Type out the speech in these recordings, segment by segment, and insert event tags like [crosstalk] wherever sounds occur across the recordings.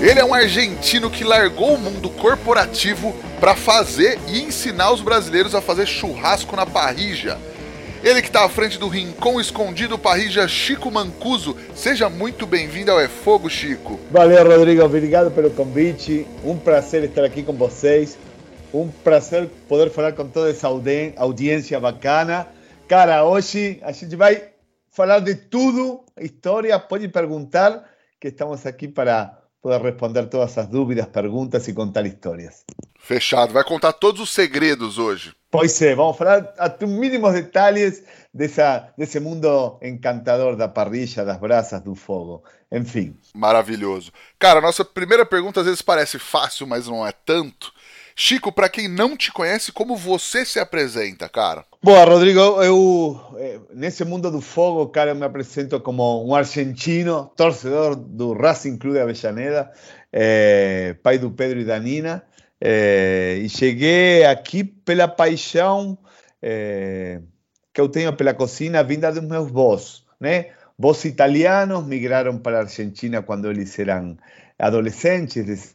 Ele é um argentino que largou o mundo corporativo para fazer e ensinar os brasileiros a fazer churrasco na parrija. Ele que está à frente do Rincão Escondido Parrija, Chico Mancuso. Seja muito bem-vindo ao É Fogo, Chico. Valeu, Rodrigo. Obrigado pelo convite. Um prazer estar aqui com vocês. Um prazer poder falar com toda essa audi audiência bacana. Cara, hoje a gente vai falar de tudo, história. Pode perguntar, que estamos aqui para poder responder todas as dúvidas, perguntas e contar histórias. Fechado, vai contar todos os segredos hoje. Pois é, vamos falar até mínimos detalhes dessa, desse mundo encantador da parrilla, das brasas, do fogo. Enfim. Maravilhoso. Cara, nossa primeira pergunta às vezes parece fácil, mas não é tanto. Chico, para quem não te conhece, como você se apresenta, cara? Boa, Rodrigo, eu nesse mundo do fogo, cara, eu me apresento como um argentino, torcedor do Racing Clube de Avellaneda, é, pai do Pedro e da Nina, é, e cheguei aqui pela paixão é, que eu tenho pela cozinha vinda dos meus vós, né? Vós italianos migraram para a Argentina quando eles eram adolescentes,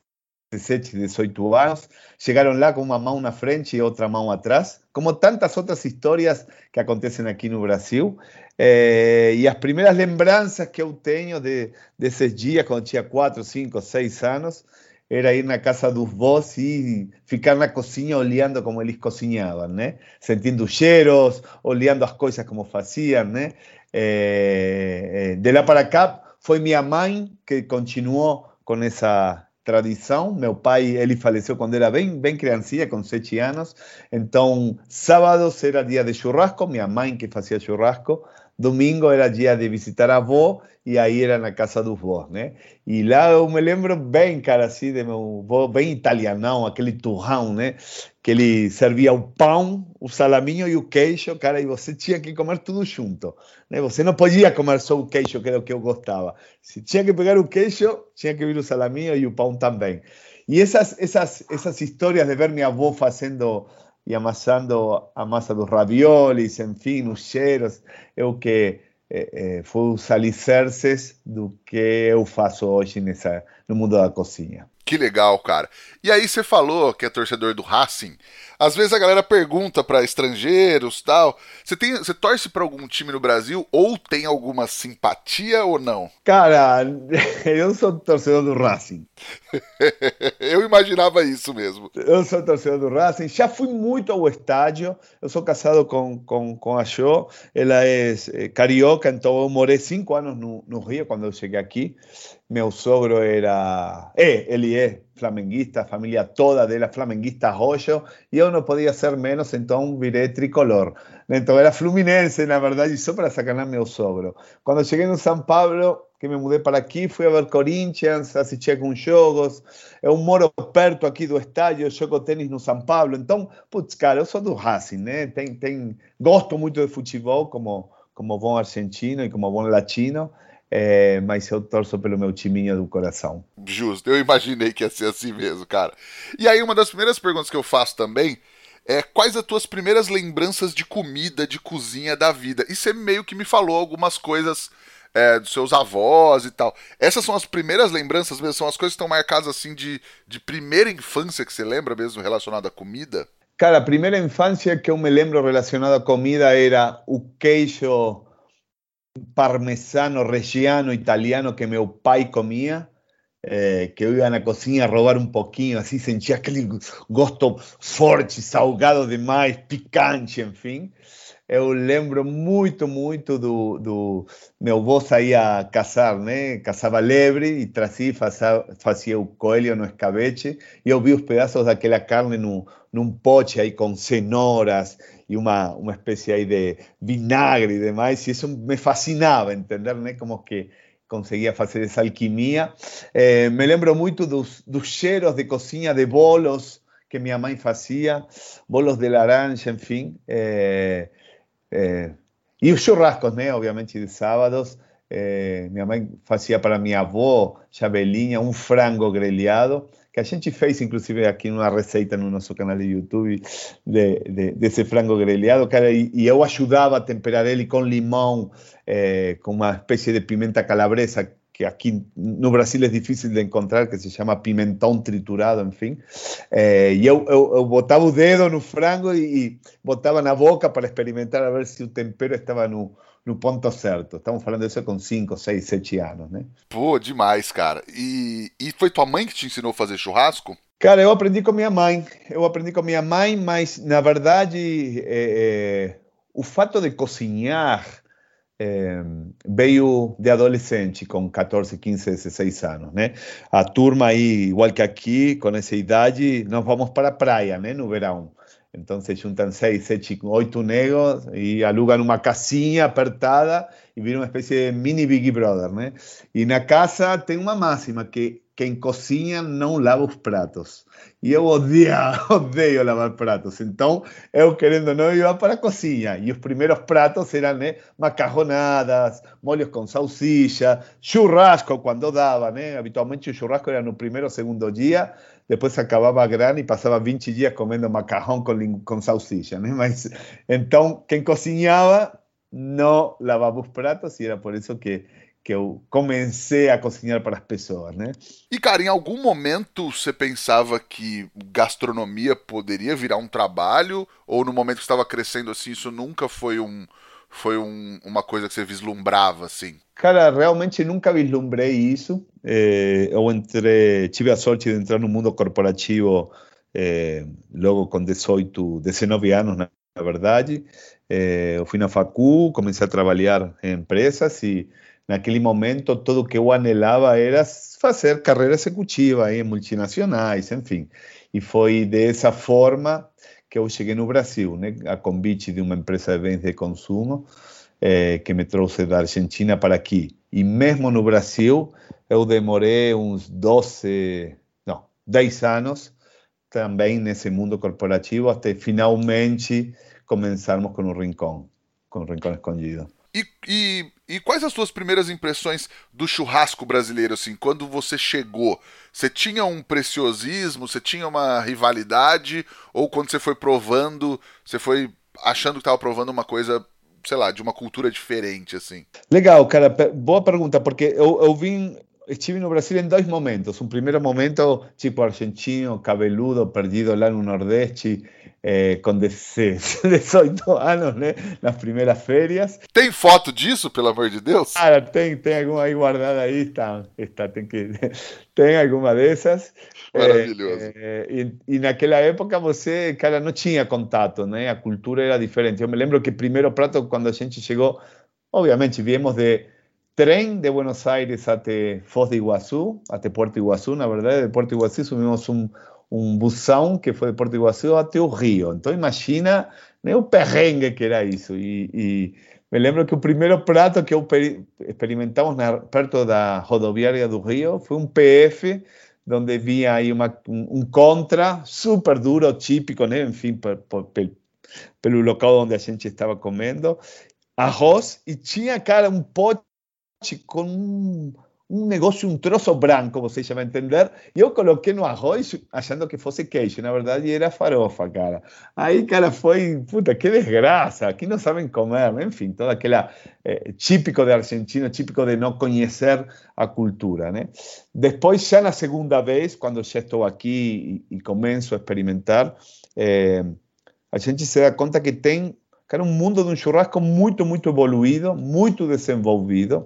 17, 18 anos, chegaram lá com uma mão na frente e outra mão atrás, como tantas outras histórias que acontecem aqui no Brasil. Eh, e as primeiras lembranças que eu tenho de, desses dias, quando tinha 4, 5, 6 anos, era ir na casa dos vós e ficar na cozinha olhando como eles cozinhavam, né? Sentindo cheiros, olhando as coisas como faziam, né? Eh, de lá para cá, foi minha mãe que continuou com essa tradição. Meu pai, ele faleceu quando era bem, bem criancinha, com sete anos. Então, sábados era dia de churrasco, minha mãe que fazia churrasco. Domingo era dia de visitar a avó e aí era na casa dos vós, né? E lá eu me lembro bem, cara, assim, de meu avô, bem italianão, aquele turrão, né? Que ele servia o pão, o salaminho e o queijo, cara, e você tinha que comer tudo junto, né? Você não podia comer só o queijo, que era o que eu gostava. Se tinha que pegar o queijo, tinha que vir o salaminho e o pão também. E essas, essas, essas histórias de ver minha avó fazendo e amassando a massa dos raviolis, enfim, os cheiros, é o que é, é, foi os alicerces do que eu faço hoje nessa, no mundo da cozinha. Que legal, cara. E aí você falou que é torcedor do Racing. Às vezes a galera pergunta para estrangeiros, tal. Você tem, você torce para algum time no Brasil ou tem alguma simpatia ou não? Cara, [laughs] eu sou torcedor do Racing. [laughs] eu imaginava isso mesmo. Eu sou torcedor do Racing. Já fui muito ao estádio. Eu sou casado com, com, com a Jo. Ela é, é carioca, então eu morei cinco anos no, no Rio quando eu cheguei aqui. Meu sogro era. É, ele é flamenguista, a família toda dela flamenguista roxo, e eu não podia ser menos, então virei tricolor. Então era fluminense, na verdade, só para sacanar meu sogro. Quando cheguei no São Paulo, que me mudei para aqui, fui a ver Corinthians, assisti alguns jogos. Eu moro perto aqui do estádio, jogo tênis no São Paulo. Então, putz, cara, eu sou do Racing, né? Tem, tem, gosto muito de futebol, como, como bom argentino e como bom latino. É, mas eu torço pelo meu timinho do coração. Justo, eu imaginei que ia ser assim mesmo, cara. E aí, uma das primeiras perguntas que eu faço também é quais as tuas primeiras lembranças de comida, de cozinha da vida? E você meio que me falou algumas coisas é, dos seus avós e tal. Essas são as primeiras lembranças mesmo? São as coisas que estão marcadas assim de, de primeira infância que você lembra mesmo relacionada à comida? Cara, a primeira infância que eu me lembro relacionada à comida era o queijo parmesano reggiano italiano que meu pai comia. é, que eu ia na cozinha roubar um pouquinho, assim, sentia aquele gosto forte, salgado demais, picante, enfim. Eu lembro muito, muito do, do meu avô saía caçar, né? Caçava lebre e trazia, fazia, fazia o coelho no escabeche e eu vi os pedaços daquela carne no, num pote aí com cenouras e uma, uma espécie aí de vinagre e demais, e isso me fascinava, entender, né? Como que conseguia fazer essa alquimia. Eh, me lembro muito dos, dos cheiros de cozinha de bolos que minha mãe fazia, bolos de laranja, enfim. Eh, e os churrascos, né? Obviamente, de sábados. minha mãe fazia para minha avó, Jabelinha, um frango grelhado que a gente fez, inclusive, aqui numa receita no nosso canal de YouTube de, de, desse frango grelhado, cara, e, e, eu ajudava a temperar ele com limão, eh, com uma espécie de pimenta calabresa, que aqui no Brasil é difícil de encontrar, que se chama pimentão triturado, enfim. Eh, e eu, eu, eu, botava o dedo no frango e, e botava na boca para experimentar a ver se o tempero estava no, no ponto certo. Estamos falando disso com 5, 6, 7 anos, né? Pô, demais, cara. E, e foi tua mãe que te ensinou a fazer churrasco? Cara, eu aprendi com minha mãe. Eu aprendi com minha mãe, mas na verdade é, é, o fato de cozinhar é, veio de adolescente, com 14, 15, 16 anos, né? A turma aí, igual que aqui, com essa idade, nós vamos para a praia, né? No verão. Entonces juntan seis, siete, ocho negros y alugan una casinha apertada y viene una especie de mini Big Brother, ¿no? Y na casa tem uma máxima que quem cozinha não lava os pratos. E eu odio, [laughs] odeio lavar pratos. Então, eu querendo não ia para a cozinha. E os primeiros pratos eram né, macarronadas, molhos com salsicha, churrasco quando dava. Né? Habitualmente o churrasco era no primeiro ou segundo dia depois acabava a grana e passava 20 dias comendo macarrão com, com salsicha, né? [laughs] Mas então quem cozinhava não lavava os pratos e era por isso que que eu comecei a cozinhar para as pessoas, né? E cara, em algum momento você pensava que gastronomia poderia virar um trabalho ou no momento que estava crescendo assim isso nunca foi um foi um, uma coisa que você vislumbrava, assim? Cara, realmente nunca vislumbrei isso. É, eu entrei, tive a sorte de entrar no mundo corporativo é, logo com 18, 19 anos, na verdade. É, eu fui na facu, comecei a trabalhar em empresas e naquele momento tudo que eu anelava era fazer carreira executiva em multinacionais, enfim. E foi dessa forma que eu cheguei no Brasil, né, a convite de uma empresa de bens de consumo, é, que me trouxe da Argentina para aqui. E mesmo no Brasil, eu demorei uns 12, não, 10 anos também nesse mundo corporativo, até finalmente começarmos com o Rincón, com o Rincón Escondido. E, e, e, quais as suas primeiras impressões do churrasco brasileiro, assim, quando você chegou? Você tinha um preciosismo, você tinha uma rivalidade, ou quando você foi provando, você foi achando que estava provando uma coisa, sei lá, de uma cultura diferente, assim? Legal, cara, boa pergunta, porque eu, eu vim, estive no Brasil em dois momentos. Um primeiro momento, tipo argentino, cabeludo, perdido lá no Nordeste, eh, com 18 [laughs] anos, né? Nas primeiras férias. Tem foto disso, pelo amor de Deus? Cara, tem, tem alguma aí guardada aí, está, está tem que... [laughs] Tem alguma dessas. Maravilhoso. É, e, e, naquela época você, cara, não tinha contato, né? A cultura era diferente. Eu me lembro que o primeiro prato, quando a gente chegou, obviamente viemos de trem de Buenos Aires até Foz de Iguaçu, até Porto Iguaçu, na verdade, de Porto Iguaçu subimos um, um busão que foi de Porto Iguaçu até o Rio. Então imagina né, o perrengue que era isso. E, e, me lembro que o primeiro prato que experimentamos na, perto da rodoviária do Rio foi um PF, onde vinha aí uma, um, um contra super duro, típico, né? enfim, por, por, pelo local onde a gente estava comendo, arroz, e tinha, cara, um pote um um negócio, um troço branco, você já vai entender. E eu coloquei no arroz achando que fosse queijo, na verdade era farofa, cara. Aí, cara, foi, puta, que desgraça, aqui não sabem comer, enfim, toda aquela é, típico de argentino, típico de não conhecer a cultura, né? Depois, já na segunda vez, quando já estou aqui e, e começo a experimentar, é, a gente se dá conta que tem, cara, um mundo de um churrasco muito, muito evoluído, muito desenvolvido,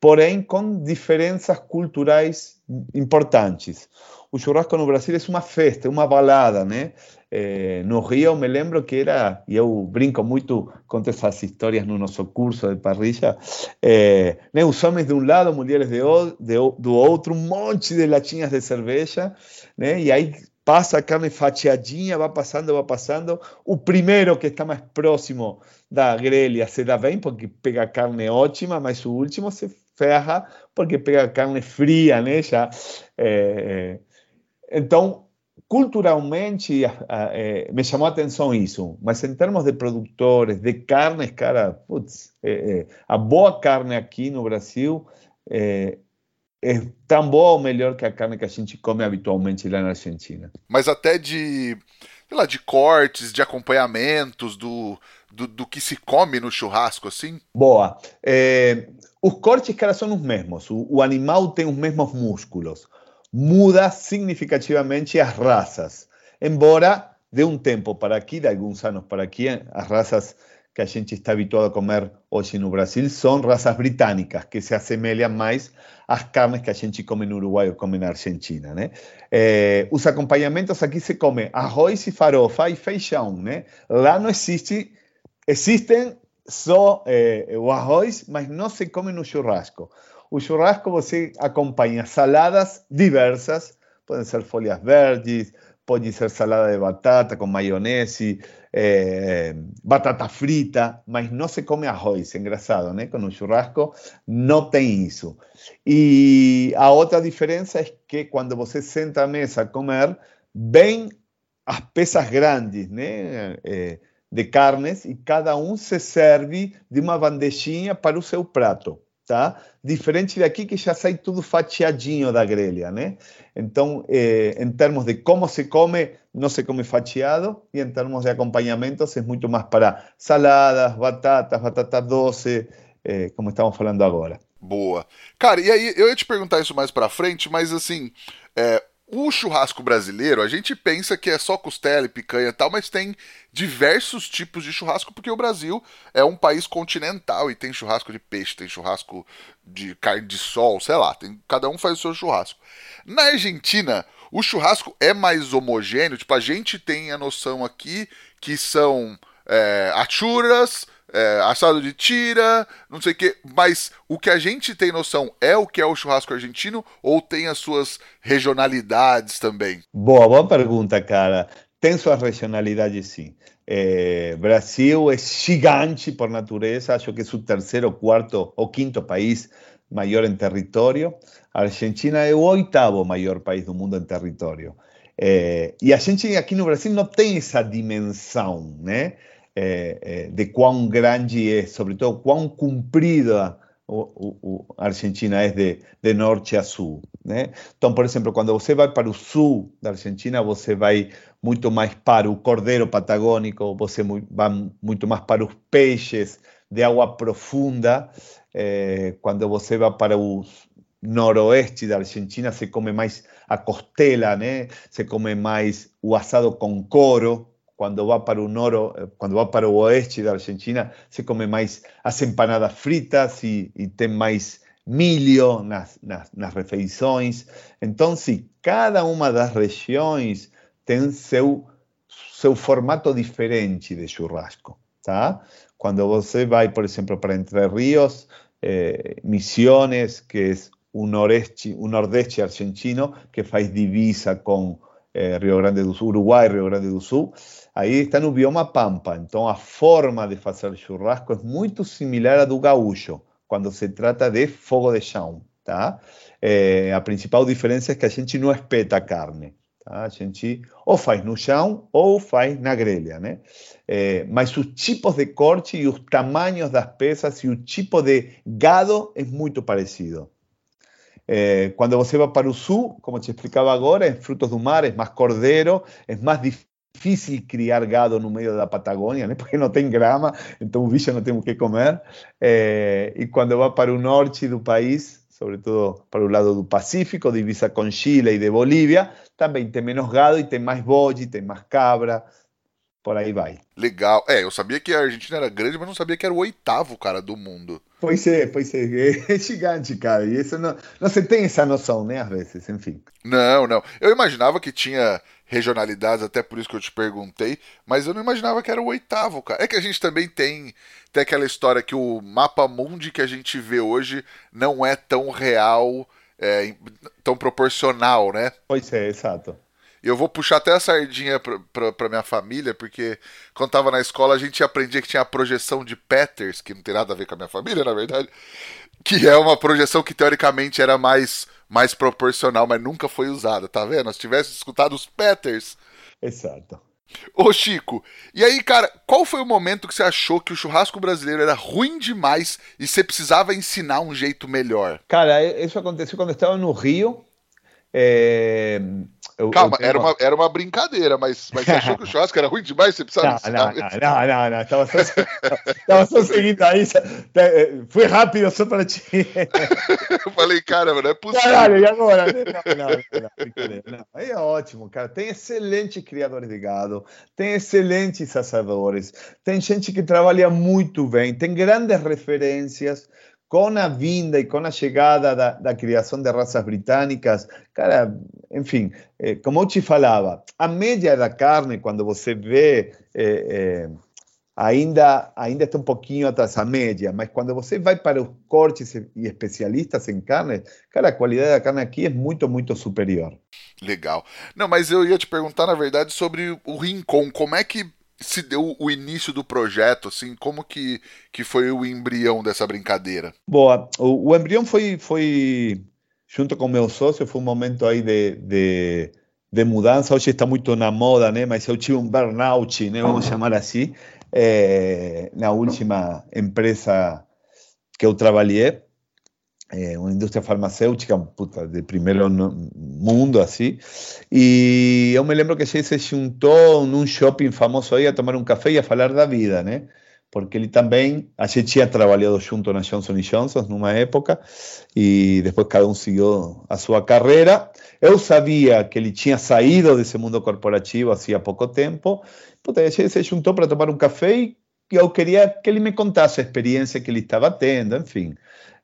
porém com diferenças culturais importantes. O churrasco no Brasil é uma festa, é uma balada, né? Eh, no Rio, me lembro que era, e eu brinco muito, conto essas histórias no nosso curso de parrilla, eh, né, os homens de um lado, mulheres de, de, do outro, um monte de latinhas de cerveja, né? E aí passa a carne fatiadinha, vai passando, vai passando. O primeiro que está mais próximo da grelha se dá bem, porque pega carne ótima, mas o último se ferra, porque pega carne fria, né? Já, é, então, culturalmente, é, me chamou a atenção isso. Mas em termos de produtores, de carnes, cara, putz, é, a boa carne aqui no Brasil é tão boa ou melhor que a carne que a gente come habitualmente lá na Argentina. Mas até de, sei lá, de cortes, de acompanhamentos, do, do, do que se come no churrasco, assim? Boa. É, os cortes, cara, são os mesmos. O, o animal tem os mesmos músculos. Muda significativamente as raças. Embora, de um tempo para aqui, de alguns anos para aqui, as raças que a gente está habituado a comer hoje no Brasil são raças britânicas, que se assemelham mais às carnes que a gente come no Uruguai ou come na Argentina. Né? Eh, os acompanhamentos aqui se come arroz e farofa e feijão. Né? Lá não existe, existem só eh, o arroz, mas não se come no churrasco. O churrasco você acompanha saladas diversas, podem ser folhas verdes, pode ser salada de batata com maionese, eh, batata frita, mas não se come arroz, engraçado, né? Com o churrasco não tem isso. E a outra diferença é que quando você senta à mesa a comer, vem as peças grandes, né? Eh, de carnes e cada um se serve de uma bandejinha para o seu prato tá? Diferente daqui que já sai tudo fatiadinho da grelha, né? Então, eh, em termos de como se come, não se come fatiado, e em termos de acompanhamentos, é muito mais para saladas, batatas, batata doce, eh, como estamos falando agora. Boa. Cara, e aí eu ia te perguntar isso mais para frente, mas assim, é, o churrasco brasileiro, a gente pensa que é só costela e picanha e tal, mas tem diversos tipos de churrasco, porque o Brasil é um país continental e tem churrasco de peixe, tem churrasco de carne de sol, sei lá, tem, cada um faz o seu churrasco. Na Argentina, o churrasco é mais homogêneo, tipo, a gente tem a noção aqui que são é, achuras, é, assado de tira, não sei o que, mas o que a gente tem noção é o que é o churrasco argentino ou tem as suas regionalidades também? Boa, boa pergunta, cara. Tem suas regionalidades, sim. É, Brasil é gigante por natureza, acho que é o terceiro, quarto ou quinto país maior em território. A Argentina é o oitavo maior país do mundo em território. É, e a gente aqui no Brasil não tem essa dimensão, né? Eh, eh, de cuán grande es, sobre todo cuán cumprida Argentina es de, de, norte a sur. Entonces, por ejemplo, cuando você va para el sur de Argentina, você vai mucho más para el cordero patagónico, você va mucho más para los peces de agua profunda. Eh, cuando você va para el noroeste de Argentina, se come más a costela, se come más o asado con coro, cuando va para un oro, eh, cuando va para el oeste de Argentina, se come más as empanadas fritas y tem mais milho nas, nas, nas refeições. Então, se cada uma das regiões tem seu, seu formato diferente de churrasco, tá? Quando você vai, por exemplo, para Entre Ríos, eh, Misiones, que é o nordeste, o nordeste argentino, que faz divisa com eh, Rio Grande do Sul, Uruguai, Rio Grande do Sul, Aí está no bioma Pampa, então a forma de fazer churrasco é muito similar à do gaúcho, quando se trata de fogo de chão, tá? É, a principal diferença é que a gente não espeta a carne, tá? A gente ou faz no chão ou faz na grelha, né? É, mas os tipos de corte e os tamanhos das peças e o tipo de gado é muito parecido. É, quando você vai para o sul, como te explicava agora, em frutos do mar, é mais cordeiro, é mais difícil criar gado no meio da Patagônia, né? porque não tem grama, então o bicho não tem o que comer. É, e quando para o norte do país, sobretudo para o lado do Pacífico, divisa com Chile e de Bolívia, também tem menos gado e tem mais bode, tem mais cabra. por aí vai. Legal. É, eu sabia que a Argentina era grande, mas não sabia que era o oitavo, cara, do mundo. Pois é, pois é. [laughs] É gigante, cara. E isso não, não se tem essa noção, né, às vezes, enfim. Não, não. Eu imaginava que tinha regionalidades, até por isso que eu te perguntei, mas eu não imaginava que era o oitavo, cara. É que a gente também tem, tem aquela história que o mapa mundi que a gente vê hoje não é tão real, é, tão proporcional, né? Pois é, exato. Eu vou puxar até a sardinha para minha família, porque quando tava na escola a gente aprendia que tinha a projeção de Peters, que não tem nada a ver com a minha família, na verdade, que é uma projeção que teoricamente era mais, mais proporcional, mas nunca foi usada, tá vendo? Se tivesse escutado os Peters. Exato. Ô Chico, e aí, cara, qual foi o momento que você achou que o churrasco brasileiro era ruim demais e você precisava ensinar um jeito melhor? Cara, isso aconteceu quando eu estava no Rio. É, eu, Calma, eu era, uma, era uma brincadeira, mas, mas você achou que o churrasco era ruim demais? Você precisava não, não, não, não, não, não, Estava só, só seguindo aí. Foi rápido só para ti. [laughs] eu falei, cara, não é possível. Caralho, e agora? Não, não, não, não, Aí é ótimo, cara. Tem excelentes criadores de gado, tem excelentes assadores, tem gente que trabalha muito bem, tem grandes referências com a vinda e com a chegada da, da criação de raças britânicas, cara, enfim, eh, como eu te falava, a média da carne, quando você vê, eh, eh, ainda, ainda está um pouquinho atrás da média, mas quando você vai para os cortes e especialistas em carne, cara, a qualidade da carne aqui é muito, muito superior. Legal. Não, mas eu ia te perguntar, na verdade, sobre o Rincon. Como é que se deu o início do projeto, assim, como que, que foi o embrião dessa brincadeira? Boa, o, o embrião foi, foi, junto com meu sócio, foi um momento aí de, de, de mudança, hoje está muito na moda, né, mas eu tive um burnout, né, vamos chamar assim, é, na última empresa que eu trabalhei, é, uma indústria farmacêutica puta, de primeiro mundo, assim. E eu me lembro que gente se juntou num shopping famoso aí a tomar um café e a falar da vida, né? Porque ele também, a gente tinha trabalhado junto na Johnson Johnson numa época, e depois cada um seguiu a sua carreira. Eu sabia que ele tinha saído desse mundo corporativo há pouco tempo, puta, a gente se juntou para tomar um café e eu queria que ele me contasse a experiência que ele estava tendo, enfim.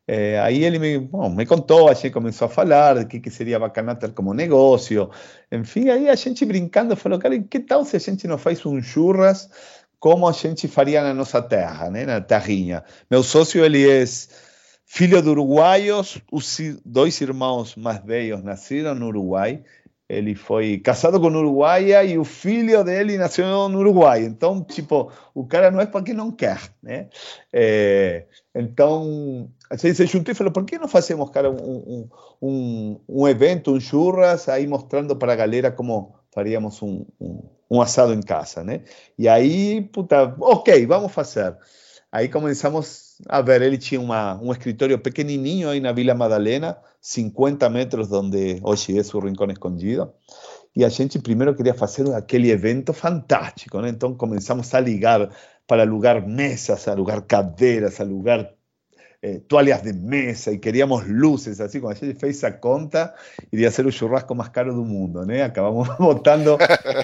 É, aí ele me, bom, me contou, a gente começou a falar de que, que seria bacana ter como negócio. Enfim, aí a gente brincando falou, cara, que tal se a gente não faz um churras como a gente faria na nossa terra, né, na terrinha? Meu sócio, ele é filho de uruguaios, os dois irmãos mais velhos nasceram no Uruguai, ele foi casado com uruguaia e o filho dele nasceu no Uruguai. Então, tipo, o cara não é para quem não quer, né? É, então, a gente se juntou e falou, por que não fazemos, cara, um, um, um evento, um churras, aí mostrando para a galera como faríamos um, um, um assado em casa, né? E aí, puta, ok, vamos fazer. Aí começamos a ver, ele tinha uma, um escritório pequenininho aí na Vila Madalena, 50 metros onde hoje é o Rincón Escondido. E a gente primeiro queria fazer aquele evento fantástico, né? Então começamos a ligar para alugar mesas, alugar cadeiras, alugar eh, toalhas de mesa e queríamos luces, así como a gente fez a conta, iria ser o churrasco mais caro do mundo, né? Acabamos [laughs] botando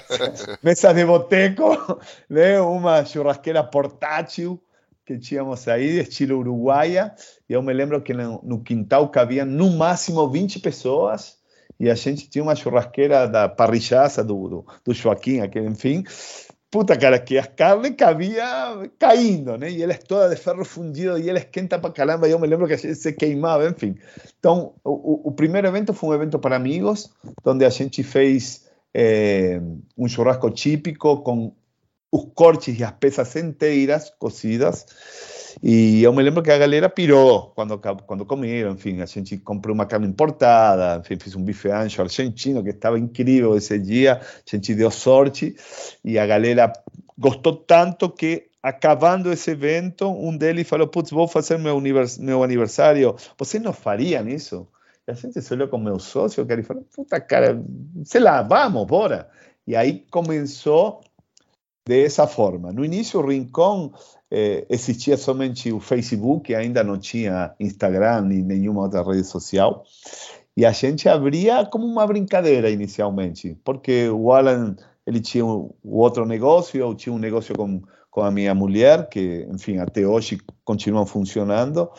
[laughs] mesas de boteco, né? Uma churrasqueira portátil, que tínhamos aí, estilo uruguaia, e eu me lembro que no, no quintal cabia no máximo 20 pessoas, e a gente tinha uma churrasqueira da parrilhaça do, do, do Joaquim, aquele, enfim, puta cara, que a carne cabia caindo, né? E ela é toda de ferro fundido e ela esquenta para caramba. Eu me lembro que a gente se queimava, enfim. Então, o, o primeiro evento foi um evento para amigos, onde a gente fez é, um churrasco típico com os cortes e as peças inteiras cocidas. E me lembro que a galera pirou quando, quando comeram, enfim, a gente comprou uma carne importada, enfim, fiz um bife ancho argentino que estava incrível esse dia, a gente deu sorte a galera gostou tanto que acabando esse evento, um deles falou, putz, vou fazer meu, meu aniversário, vocês não fariam isso? E a gente se olhou com meu sócio, que ele puta cara, sei lá, vamos, bora. E aí começou dessa forma. No início, o Rincón eh, existia somente o Facebook, ainda não tinha Instagram nem nenhuma outra rede social. E a gente abria como uma brincadeira inicialmente, porque o Alan ele tinha o outro negócio, eu tinha um negócio com, com a minha mulher, que, enfim, até hoje continuam funcionando.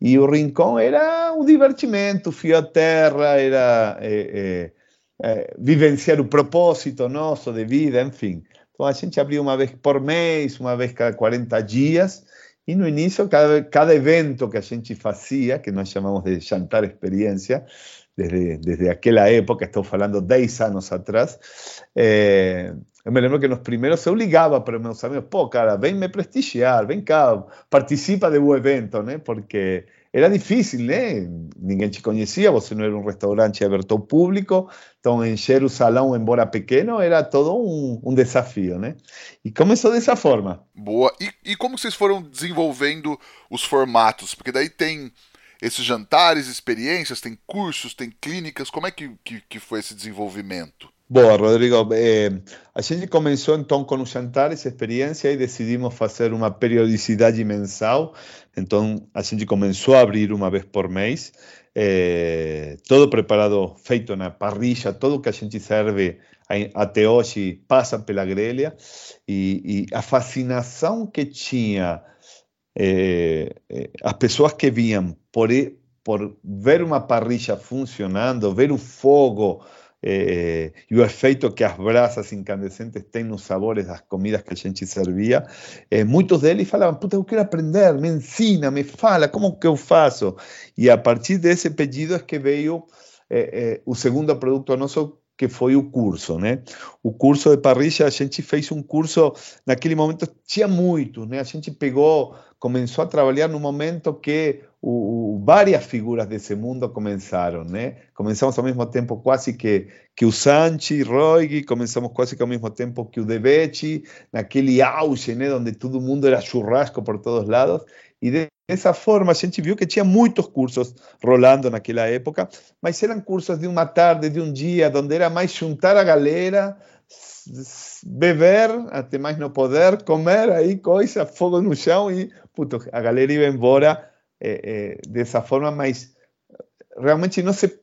E o Rincón era um divertimento, fio a terra, era é, é, é, vivenciar o propósito nosso de vida, enfim. Então a gente abria uma vez por mês, uma vez cada 40 dias, e no início, cada, cada evento que a gente fazia, que nós chamamos de jantar experiência, desde, desde aquela época, estou falando 10 anos atrás, é, eu me lembro que nos primeiros eu ligava para meus amigos, pô, cara, vem me prestigiar, vem cá, participa do evento, né? Porque era difícil, né? Ninguém te conhecia, você não era um restaurante aberto ao público, então encher o salão, embora pequeno, era todo um, um desafio, né? E começou dessa forma. Boa. E, e como vocês foram desenvolvendo os formatos? Porque daí tem esses jantares, experiências, tem cursos, tem clínicas, como é que, que, que foi esse desenvolvimento? Boa, Rodrigo. Eh, a gente começou então com os jantares, experiência, e decidimos fazer uma periodicidade mensal. Então, a gente começou a abrir uma vez por mês, eh, todo preparado, feito na parrilla, tudo que a gente serve até hoje passa pela grelha. E, e a fascinação que tinha eh, as pessoas que vinham por, por ver uma parrilla funcionando, ver o fogo eh, e o efeito que as brasas incandescentes têm nos sabores das comidas que a gente servia, eh, muitos deles falavam, puta, eu quero aprender, me ensina, me fala, como que eu faço? E a partir desse pedido é que veio eh, eh o segundo produto nosso, que foi o curso, né? O curso de parrilla, a gente fez um curso, naquele momento tinha muito, né? A gente pegou, começou a trabalhar no momento que o, várias figuras desse mundo começaram, né? Começamos ao mesmo tempo quase que, que o Sanchi, Roig, começamos quase que ao mesmo tempo que o Debechi, naquele auge, né? Onde todo mundo era churrasco por todos lados. E dessa forma a gente viu que tinha muitos cursos rolando naquela época, mas eram cursos de uma tarde, de um dia, onde era mais juntar a galera, beber até mais não poder, comer aí coisa, fogo no chão e puto, a galera ia embora é, é, dessa forma, mas realmente não se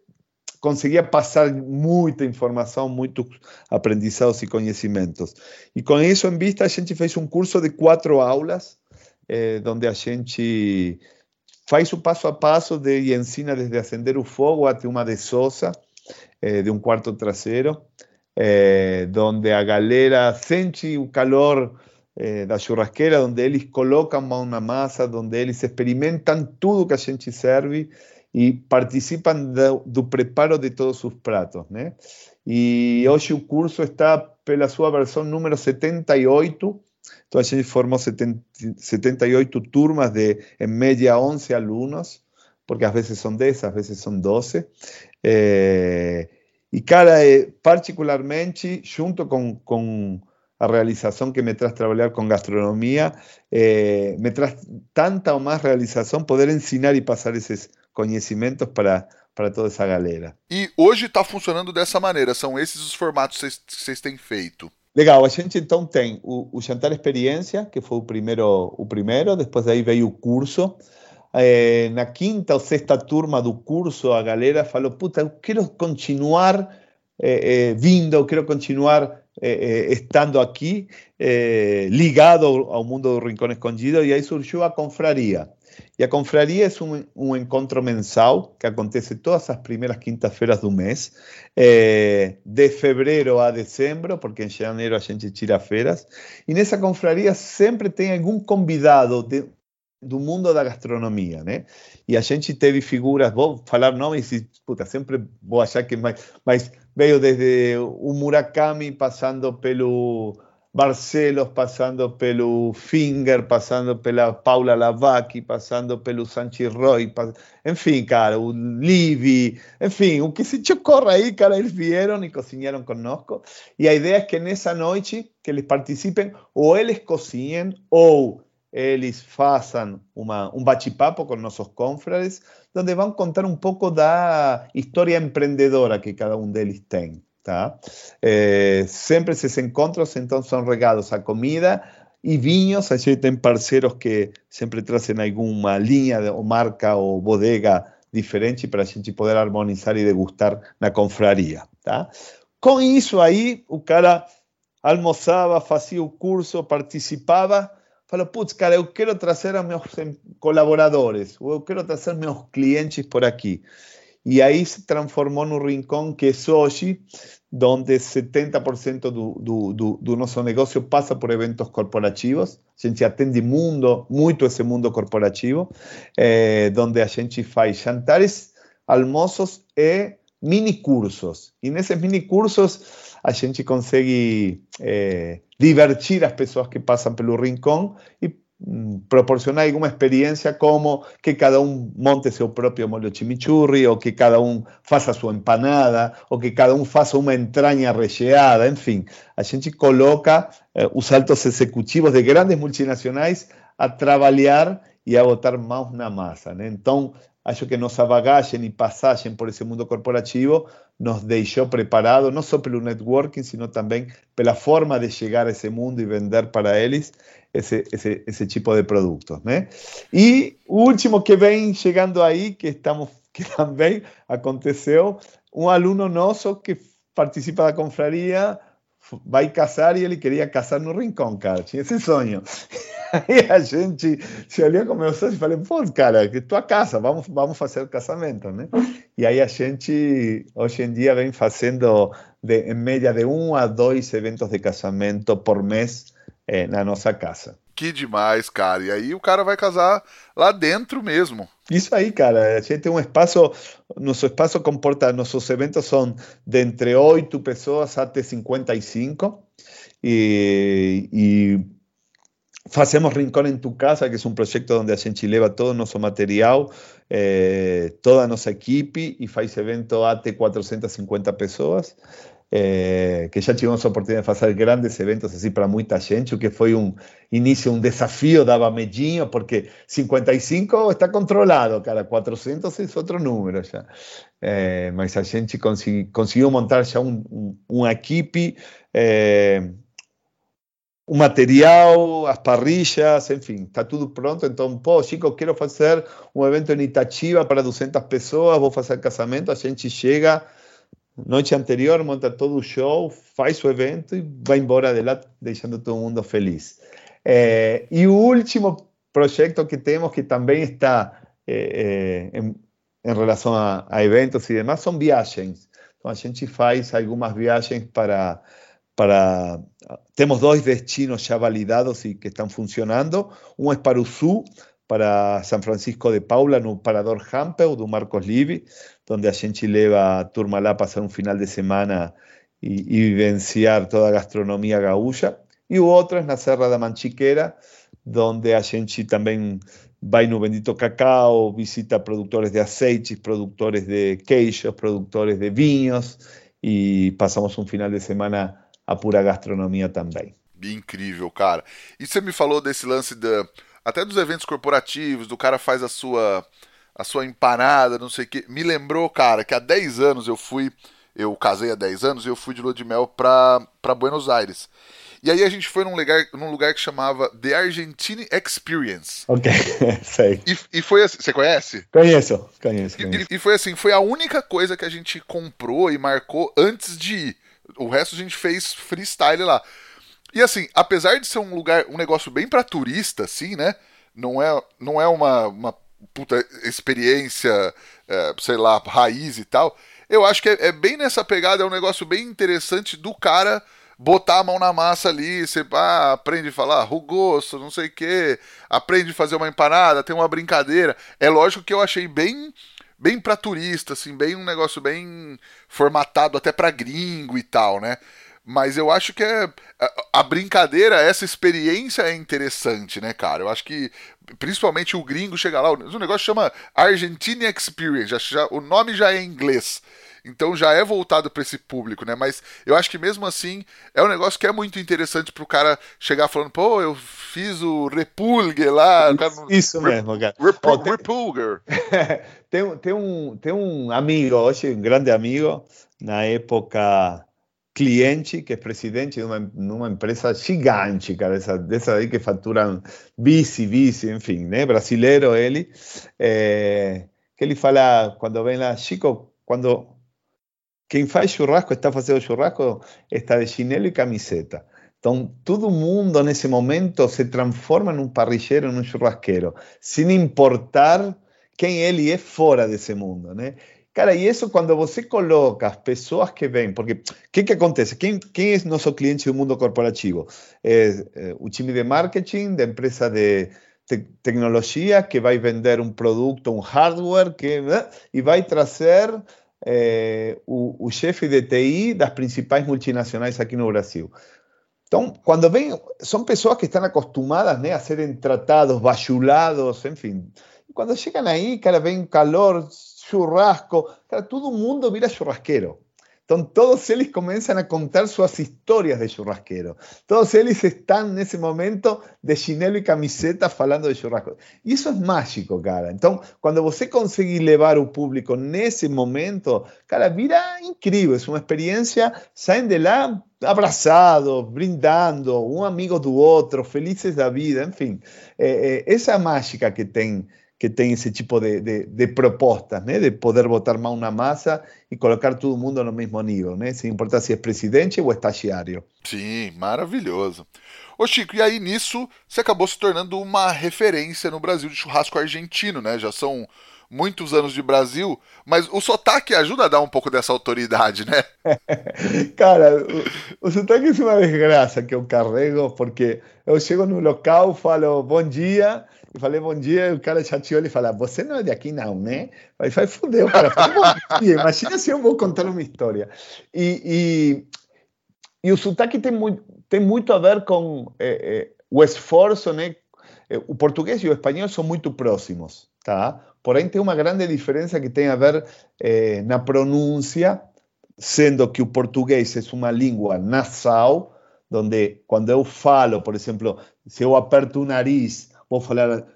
conseguia passar muita informação, muitos aprendizados e conhecimentos. E com isso em vista, a gente fez um curso de quatro aulas, é, onde a gente faz o passo a passo de, e ensina desde acender o fogo até uma desossa é, de um quarto traseiro, é, onde a galera sente o calor eh, da churrasqueira, onde eles colocam mão na massa, onde eles experimentam tudo que a gente serve e participam do, do preparo de todos os pratos, né? E hoje o curso está pela sua versão número 78, então a gente formou 70, 78 turmas de, em média, 11 alunos, porque às vezes são 10, às vezes são 12. É, e, cara, é, particularmente, junto com a realização que me traz trabalhar com gastronomia, eh, me traz tanta ou mais realização poder ensinar e passar esses conhecimentos para, para toda essa galera. E hoje está funcionando dessa maneira, são esses os formatos que vocês têm feito. Legal, a gente então tem o, o Jantar Experiência, que foi o primeiro, o primeiro, depois daí veio o curso. Eh, na quinta ou sexta turma do curso, a galera falou: Puta, eu quero continuar eh, eh, vindo, eu quero continuar estando aqui, ligado ao mundo do Rincón Escondido, e aí surgiu a confraria. E a confraria é um, um encontro mensal que acontece todas as primeiras quintas-feiras do mês, de fevereiro a dezembro, porque em janeiro a gente tira feiras. E nessa confraria sempre tem algum convidado de, do mundo da gastronomia, né? E a gente teve figuras, vou falar nomes e, puta, sempre vou achar que mais, mas veio desde o Murakami, passando pelo Barcelos, passando pelo Finger, passando pela Paula Lavacchi, passando pelo Sanchi Roy, enfim, cara, o Livi, enfim, o que se te ocorra aí, cara, eles vieram e cozinharam conosco. E a ideia é que nessa noite que eles participem, ou eles cozinhem, ou eles façam uma, um bate-papo com nossos confrades, onde vão contar um pouco da história empreendedora que cada um deles tem. Tá? É, sempre esses encontros então são regados a comida e vinhos. A gente tem parceiros que sempre trazem alguma linha ou marca ou bodega diferente para a gente poder harmonizar e degustar na confraria. Tá? Com isso aí, o cara almoçava, fazia o curso, participava, falou, putz, cara, eu quero trazer a meus colaboradores, eu quero trazer meus clientes por aqui. E aí se transformou no rincão que é hoje, onde 70% do, do, do, do, nosso negócio passa por eventos corporativos. A gente atende mundo, muito esse mundo corporativo, eh, onde a gente faz jantares, almoços e mini cursos. E nesses mini cursos a gente consegue eh, divertir as pessoas que passam pelo rincão e proporcionar alguna experiencia como que cada uno monte su propio molho chimichurri o que cada uno faça su empanada o que cada uno faça una entraña recheada, en fin. A gente coloca eh, os altos ejecutivos de grandes multinacionales a trabajar y a botar más na masa. Entonces, acho que nossa bagagem y passagem por ese mundo corporativo nos dejó preparado, no solo pelo networking, sino también la forma de llegar a ese mundo y vender para ellos ese, ese, ese tipo de productos. ¿eh? Y último que ven llegando ahí, que estamos [laughs] que también aconteceu, un alumno nosso que participa da confraria vai casar e ele queria casar no rincão, cara. Tinha esse sonho. [laughs] Aí a gente se olhou com meus sócios e falei, pô, cara, que tua casa, vamos, vamos fazer casamento, né? E aí a gente, hoje em dia, vem fazendo, de, em média, de um a dois eventos de casamento por mês é, na nossa casa. Que demais, cara. E aí o cara vai casar lá dentro mesmo. Isso aí, cara. A gente tem um espaço, nosso espaço comporta, nossos eventos são de entre 8 pessoas até 55. E, e fazemos Rincón em tu Casa, que é um projeto onde a gente leva todo o nosso material, eh, toda a nossa equipe e faz evento até 450 pessoas. Eh, que ya tuvimos la oportunidad de hacer grandes eventos así para mucha gente, que fue un inicio, un desafío, daba medinho, porque 55 está controlado, cara, 400 es otro número ya. Eh, mas a gente consiguió montar ya un, un, equipe, eh, un material, as parrillas, en fin, está todo pronto. Entonces, pô, chicos, quiero hacer un evento en Itachiva para 200 personas, voy a hacer casamento, a gente llega noite anterior, monta todo o show, faz o evento e vai embora de lá, deixando todo mundo feliz. É, e o último projeto que temos, que também está é, é, em, em, relação a, a, eventos e demais, são viagens. Então, a gente faz algumas viagens para. para temos dois destinos já validados e que estão funcionando. Um é para o sul, para San Francisco de Paula, no Parador Hampel, do Marcos Livi, donde a gente leva a turma lá a pasar un final de semana y, vivenciar toda la gastronomía gaúcha. Y otro es la Serra da Manchiquera, donde a gente también va no Bendito Cacao, visita productores de aceites, productores de queijos, productores de vinos y pasamos un final de semana a pura gastronomia também. Incrível, cara. E você me falou desse lance de, até dos eventos corporativos, do cara faz a sua a sua empanada, não sei o que. Me lembrou, cara, que há 10 anos eu fui. Eu casei há 10 anos e eu fui de lua de mel pra, pra Buenos Aires. E aí a gente foi num lugar, num lugar que chamava The Argentine Experience. Ok, [laughs] sei. E, e foi assim, você conhece? Conheço, conheço. conheço. E, e, foi assim, foi a única coisa que a gente comprou e marcou antes de ir. O resto a gente fez freestyle lá. E assim, apesar de ser um lugar, um negócio bem para turista, assim, né? Não é, não é uma, uma puta experiência, é, sei lá, raiz e tal. Eu acho que é, é, bem nessa pegada, é um negócio bem interessante do cara botar a mão na massa ali, você ah, aprende a falar rugoso, não sei o que, aprende a fazer uma empanada, tem uma brincadeira. É lógico que eu achei bem bem para turista, assim, bem um negócio bem formatado até para gringo e tal, né? Mas eu acho que é a, brincadeira, essa experiência é interessante, né, cara? Eu acho que principalmente o gringo chega lá, o negócio chama Argentina Experience, já, já, o nome já é em inglês. Então já é voltado para esse público, né? Mas eu acho que mesmo assim é um negócio que é muito interessante pro cara chegar falando, pô, eu fiz o Repulgue lá. Isso, cara, isso mesmo, cara. Rep, oh, tem, Repulger. [laughs] tem, tem, um, tem um amigo hoje, um grande amigo, na época cliente que é presidente de uma, uma empresa gigante, cara, dessa, dessa aí que faturam bici, bici, enfim, né? Brasileiro ele, é, que ele fala, quando vem lá, Chico, quando quem faz churrasco, está fazendo churrasco, está de chinelo e camiseta. Então, todo mundo nesse momento se transforma num parrilleiro, num churrasqueiro, sem importar quem ele é fora desse mundo, né? Cara, e isso quando você coloca as pessoas que vêm, porque o que, que acontece? Quem, quem é nosso cliente do mundo corporativo? É, é o time de marketing, da empresa de te tecnologia que vai vender um produto, um hardware, que, né? e vai trazer é, o, o chefe de TI das principais multinacionais aqui no Brasil. Então, quando vem, são pessoas que estão acostumadas né, a serem tratados, bajulados, enfim. Quando chegam aí, cara, vem calor, churrasco, cara, todo mundo vira churrasqueiro. Então, todos eles comienzan a contar sus historias de churrasquero. Todos ellos están en ese momento de chinelo y camiseta hablando de churrasco. Y eso es mágico, cara. Entonces, cuando você conseguir levar o público nesse momento, cara, vira incrível. Es una experiencia, saem de lá abrazados, brindando, un amigo do outro, felices da vida, en fin. Eh, eh, esa mágica que tem que tem esse tipo de, de, de propostas, né? de poder botar mão na massa e colocar todo mundo no mesmo nível, né? sem importar se é presidente ou estagiário. Sim, maravilhoso. Ô Chico, e aí nisso você acabou se tornando uma referência no Brasil de churrasco argentino, né? Já são muitos anos de Brasil, mas o sotaque ajuda a dar um pouco dessa autoridade, né? [laughs] Cara, o, o sotaque é uma desgraça que eu carrego, porque eu chego no local, falo bom dia, e falei bom dia, e o cara chateou e fala, você não é de aqui não, né? Aí falei, fudeu, cara. Imagina se eu vou contar uma história. E, e, e o sotaque tem muito, tem muito a ver com é, é, o esforço, né? O português e o espanhol são muito próximos, tá? Porém, tem uma grande diferença que tem a ver é, na pronúncia, sendo que o português é uma língua nasal, onde quando eu falo, por exemplo, se eu aperto o nariz vou falar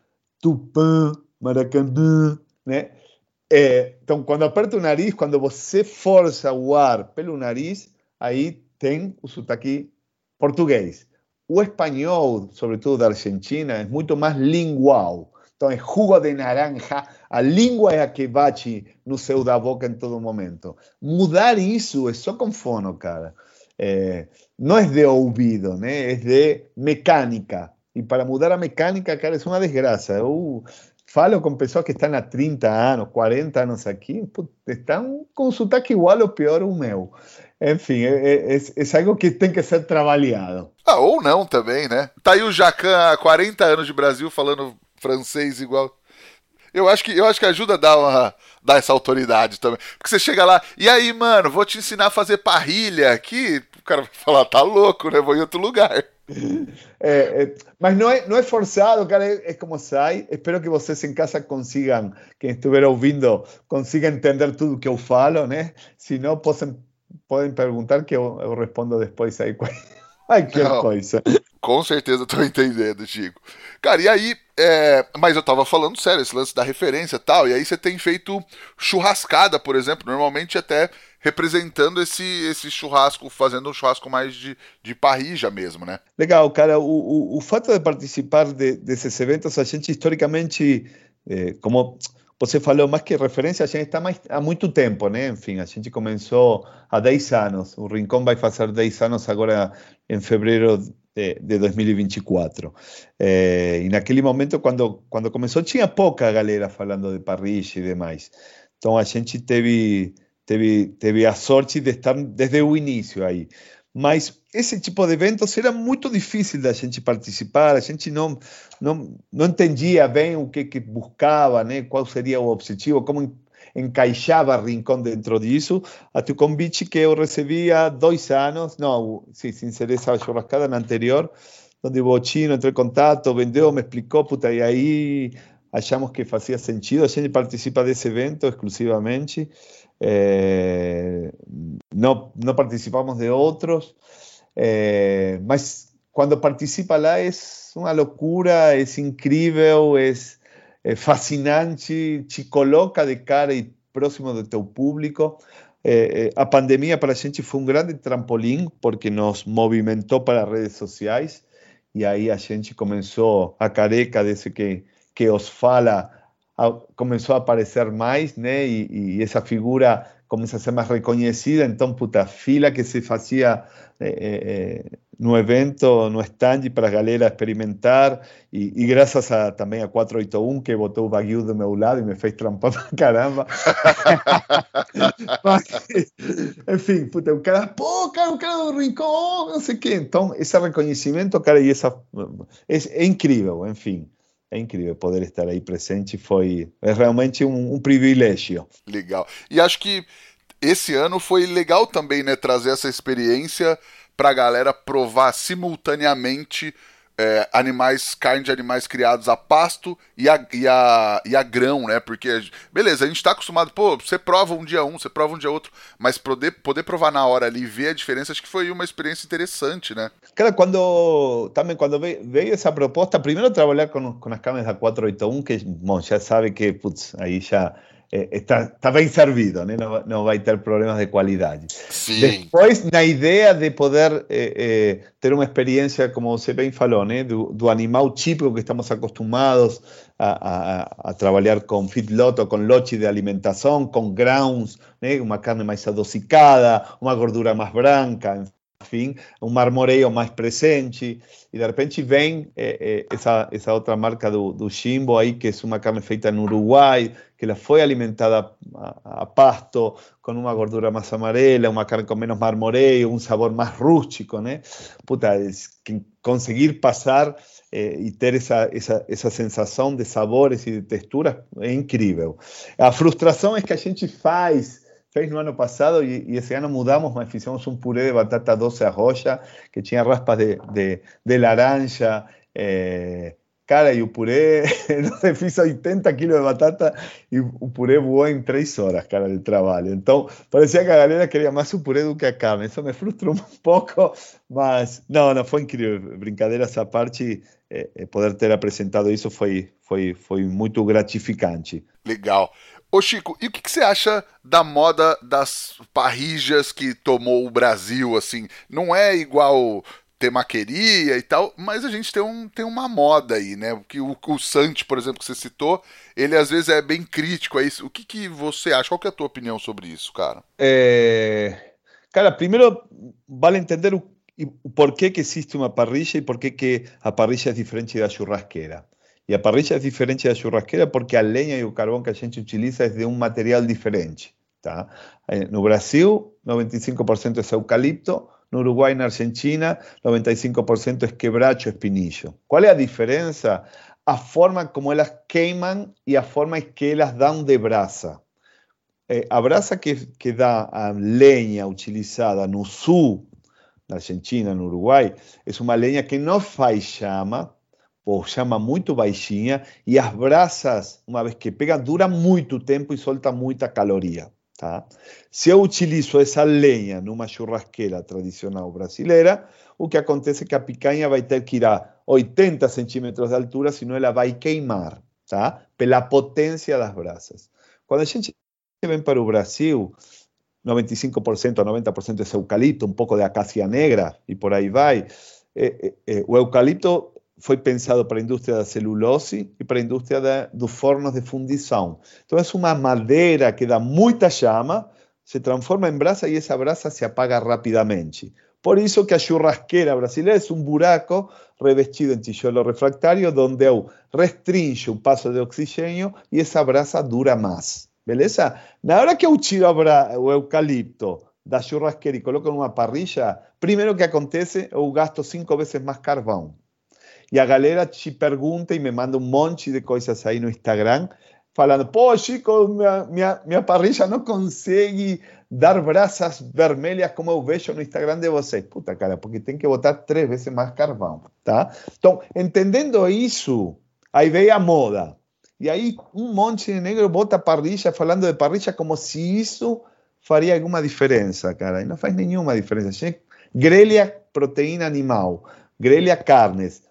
Tupã, Maracanã, né? É, então, quando aperta o nariz, quando você força o ar pelo nariz, aí tem o sotaque português. O espanhol, sobretudo da Argentina, é muito mais lingual. Então, é jugo de naranja, a língua é a que bate no céu da boca em todo momento. Mudar isso é só com fono, cara. É, não é de ouvido, né? é de mecânica. Y para mudar a mecánica, cara, es una desgracia. Eu falo con pessoas que están a 30 años, 40 años aquí, están con su sotaque igual o peor o meu. Enfim, é, é, é, algo que tem que ser trabalhado. Ah, ou não também, né? Tá aí o Jacan há 40 anos de Brasil falando francês igual. Eu acho que, eu acho que ajuda a dar, uma, dar essa autoridade também. Porque você chega lá, e aí, mano, vou te ensinar a fazer parrilha aqui. O cara vai falar, tá louco, né? Vou em outro lugar. [laughs] É, é, mas não é, não é forçado, cara, é, é, como sai. Espero que vocês em casa consigam, quem estiver ouvindo, consiga entender tudo que eu falo, né? Se não, podem, podem perguntar que eu, eu respondo depois aí [laughs] qualquer não, coisa. Com certeza estou [laughs] entendendo, Chico. Cara, e aí, é, mas eu tava falando sério, esse lance da referência tal, e aí você tem feito churrascada, por exemplo, normalmente até representando esse, esse churrasco, fazendo um churrasco mais de, de parrija mesmo, né? Legal, cara. O, o, o fato de participar de, desses eventos, a gente historicamente, eh, como você falou, mais que referência, a gente está mais, há muito tempo, né? Enfim, a gente começou há 10 anos. O Rincón vai fazer 10 anos agora em fevereiro de, de 2024. Eh, e naquele momento, quando, quando começou, tinha pouca galera falando de parrilla e demais. Então a gente teve teve, teve a sorte de estar desde o início aí. Mas esse tipo de eventos era muito difícil da gente participar, a gente não, não, não entendia bem o que, que buscava, né? qual seria o objetivo, como encaixava Rincón dentro disso, até o convite que eu recebi há dois anos, não, sim, essa churrascada na anterior, onde o Bochino entrou em contato, vendeu, me explicou, puta, e aí achamos que fazia sentido, a gente participa desse evento exclusivamente, eh, no, no, participamos de otros, eh, mas cuando participa lá es una locura, es increíble, es, es fascinante, te coloca de cara y próximo de tu público. Eh, a pandemia para a gente foi um grande trampolim, porque nos movimentou para as redes sociais, e aí a gente começou a careca desse que, que os fala começou a aparecer mais, né? E, e, essa figura começa a ser mais reconhecida. Então, puta, fila que se fazia é, é, no evento, no stand para a galera experimentar e, e graças a, também a 481 que botou o Baguio do meu lado e me fez trampar pra caramba. [laughs] Mas, enfim, puta, o cara, pô, cara, o cara do Rincón, não sei o quê. Então, esse reconhecimento, cara, e essa, é, é incrível, enfim. É incrível poder estar aí presente, foi é realmente um, um privilégio. Legal. E acho que esse ano foi legal também, né, trazer essa experiência para a galera provar simultaneamente é, animais, carne de animais criados a pasto e a, e, a, e a grão, né? Porque, beleza, a gente está acostumado, pô, você prova um dia um, você prova um dia outro, mas poder, poder provar na hora ali e ver a diferença, acho que foi uma experiência interessante, né? Cara, quando, também quando veio essa proposta, primeiro trabalhar com, com as carnes da 481, que, bom, já sabe que, putz, aí já eh, está, está, bem servido, né? não, não, vai ter problemas de qualidade. Sim. Depois, na ideia de poder eh, eh, ter uma experiência, como você bem falou, né? do, do animal típico que estamos acostumados a, a, a trabalhar com feedlot ou com lote de alimentação, com grounds, né? uma carne mais adocicada, uma gordura mais branca, enfim, um marmoreio mais presente, e de repente vem é, é, essa, essa outra marca do, do Jimbo aí, que é uma carne feita no Uruguai, que ela foi alimentada a, a, pasto, com uma gordura mais amarela, uma carne com menos marmoreio, um sabor mais rústico, né? Puta, conseguir passar é, e ter essa, essa, essa sensação de sabores e de texturas é incrível. A frustração é que a gente faz fez no ano passado e, e, esse ano mudamos, mas fizemos um purê de batata doce arroja que tinha raspas de, de, de laranja. É, cara, e o purê, não fiz 80 quilos de batata e o purê voou em 3 horas, cara, de trabalho. Então, parecia que a galera queria mais o purê do que a carne. Isso me frustrou um pouco, mas não, não, foi incrível. Brincadeiras à parte, é, poder ter apresentado isso foi, foi, foi muito gratificante. Legal. Ô Chico, e o que, que, você acha da moda das parrijas que tomou o Brasil, assim? Não é igual temaqueria e tal, mas a gente tem, um, tem uma moda aí, né? Que o, o Santi, por exemplo, que você citou, ele às vezes é bem crítico a isso. O que, que você acha? Qual que é a tua opinião sobre isso, cara? É... Cara, primeiro vale entender o, o porquê que existe uma parrilla e porquê que a parrilla é diferente da churrasqueira. E a parrilla é diferente da churrasqueira porque a lenha e o carvão que a gente utiliza é de um material diferente. Tá? No Brasil, 95% é eucalipto, no Uruguai e na Argentina, 95% é quebracho, espinillo. Qual é a diferença? A forma como elas queimam e a forma que elas dão de brasa. A brasa que, que dá a lenha utilizada no sul, na Argentina, no Uruguai, é uma lenha que não faz chama, ou chama muito baixinha, e as brasas, uma vez que pega, dura muito tempo e solta muita caloria. Tá? Se eu utilizo essa lenha numa churrasqueira tradicional brasileira, o que acontece é que a picanha vai ter que ir a 80 centímetros de altura, senão ela vai queimar, tá? pela potência das brasas. Quando a gente vem para o Brasil, 95% a 90% é eucalipto, um pouco de acácia negra e por aí vai. É, é, o eucalipto foi pensado para a indústria da celulose e para a indústria da, dos fornos de fundição. Então, é uma madeira que dá muita chama, se transforma em brasa e essa brasa se apaga rapidamente. Por isso que a churrasqueira brasileira é um buraco revestido em tijolo refractário, onde eu restringo o passo de oxigênio e essa brasa dura mais. Beleza? Na hora que eu tiro o eucalipto da churrasqueira e coloco numa parrilla, primeiro que acontece, eu gasto cinco vezes mais carvão. E a galera te pergunta e me manda um monte de coisas aí no Instagram, falando: pô, Chico, minha, minha, minha parrilla não consegue dar brasas vermelhas como eu vejo no Instagram de vocês. Puta, cara, porque tem que botar três vezes mais carvão, tá? Então, entendendo isso, aí veio a moda. E aí um monte de negro bota parrilla, falando de parrilla como se isso faria alguma diferença, cara. E não faz nenhuma diferença. Grelha proteína animal, grelha carnes,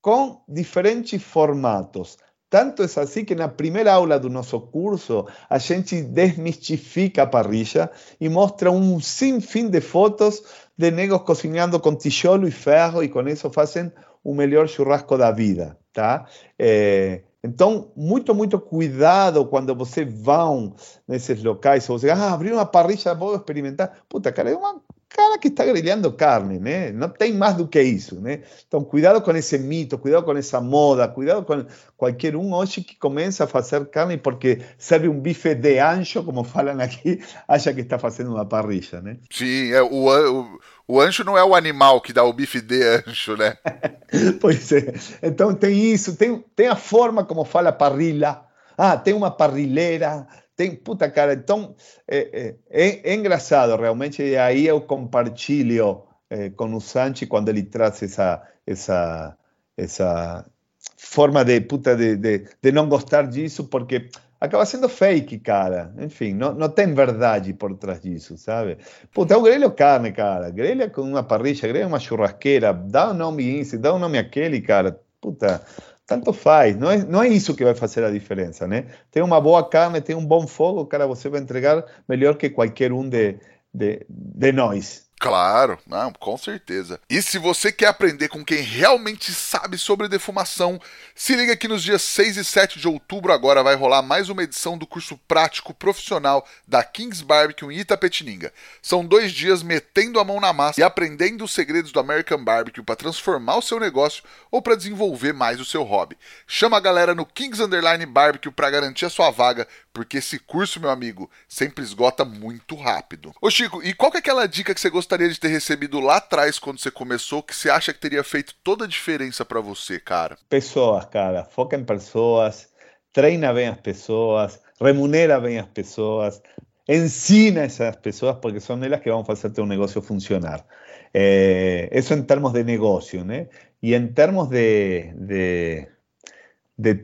com diferentes formatos. Tanto é assim que na primeira aula do nosso curso a gente desmistifica a parrilla e mostra um sinfim de fotos de negros cozinhando com tijolo e ferro e com isso fazem o melhor churrasco da vida, tá? É, então, muito, muito cuidado quando você vão nesses locais, você ah, abrir uma parrilla, vou experimentar. Puta, cara, é uma cara que está grelhando carne, né? Não tem mais do que isso, né? Então, cuidado com esse mito, cuidado com essa moda, cuidado com qualquer um hoje que começa a fazer carne porque serve um bife de ancho, como [laughs] falam aqui, acha que está fazendo uma parrilla, né? Sim, é, o, o, o ancho não é o animal que dá o bife de ancho, né? [laughs] pois é. Então, tem isso, tem, tem a forma como fala parrilla, ah, tem uma parrilheira, tem, puta cara, então é, é, é engraçado realmente, e aí eu compartilho é, com o Sanchi quando ele traz essa, essa, essa forma de, puta, de, de, de não gostar disso, porque acaba sendo fake, cara. Enfim, não, não tem verdade por trás disso, sabe? Puta, é o grelho carne, cara. Grelha com uma parrilha, grelha uma churrasqueira, dá um nome isso, dá um nome aquele, cara. Puta, tanto faz, não é, não é isso que vai fazer a diferença, né? Tem uma boa carne, tem um bom fogo, cara, você vai entregar melhor que qualquer um de, de, de nós. Claro, não, com certeza. E se você quer aprender com quem realmente sabe sobre defumação, se liga que nos dias 6 e 7 de outubro agora vai rolar mais uma edição do curso prático profissional da Kings Barbecue em Itapetininga. São dois dias metendo a mão na massa e aprendendo os segredos do American Barbecue para transformar o seu negócio ou para desenvolver mais o seu hobby. Chama a galera no Kings Underline Barbecue para garantir a sua vaga, porque esse curso, meu amigo, sempre esgota muito rápido. Ô Chico, e qual que é aquela dica que você gostaria de ter recebido lá atrás quando você começou que você acha que teria feito toda a diferença para você, cara? Pessoas, cara. Foca em pessoas, treina bem as pessoas, remunera bem as pessoas, ensina essas pessoas porque são elas que vão fazer teu negócio funcionar. Eh, isso em termos de negócio, né? E em termos de, de, de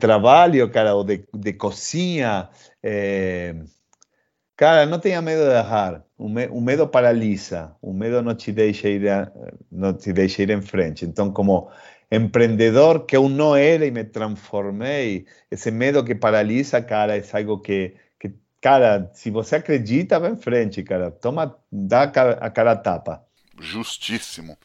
cara, ou de, de cozinha, é, cara, não tenha medo de errar. O, me, o, medo paralisa. O medo não te deixa ir, a, não te deixa ir em frente. Então, como empreendedor que eu não era e me transformei, esse medo que paralisa, cara, é algo que, que cara, se você acredita, vai em frente, cara. Toma, dá a cara, a cara a tapa. Justíssimo.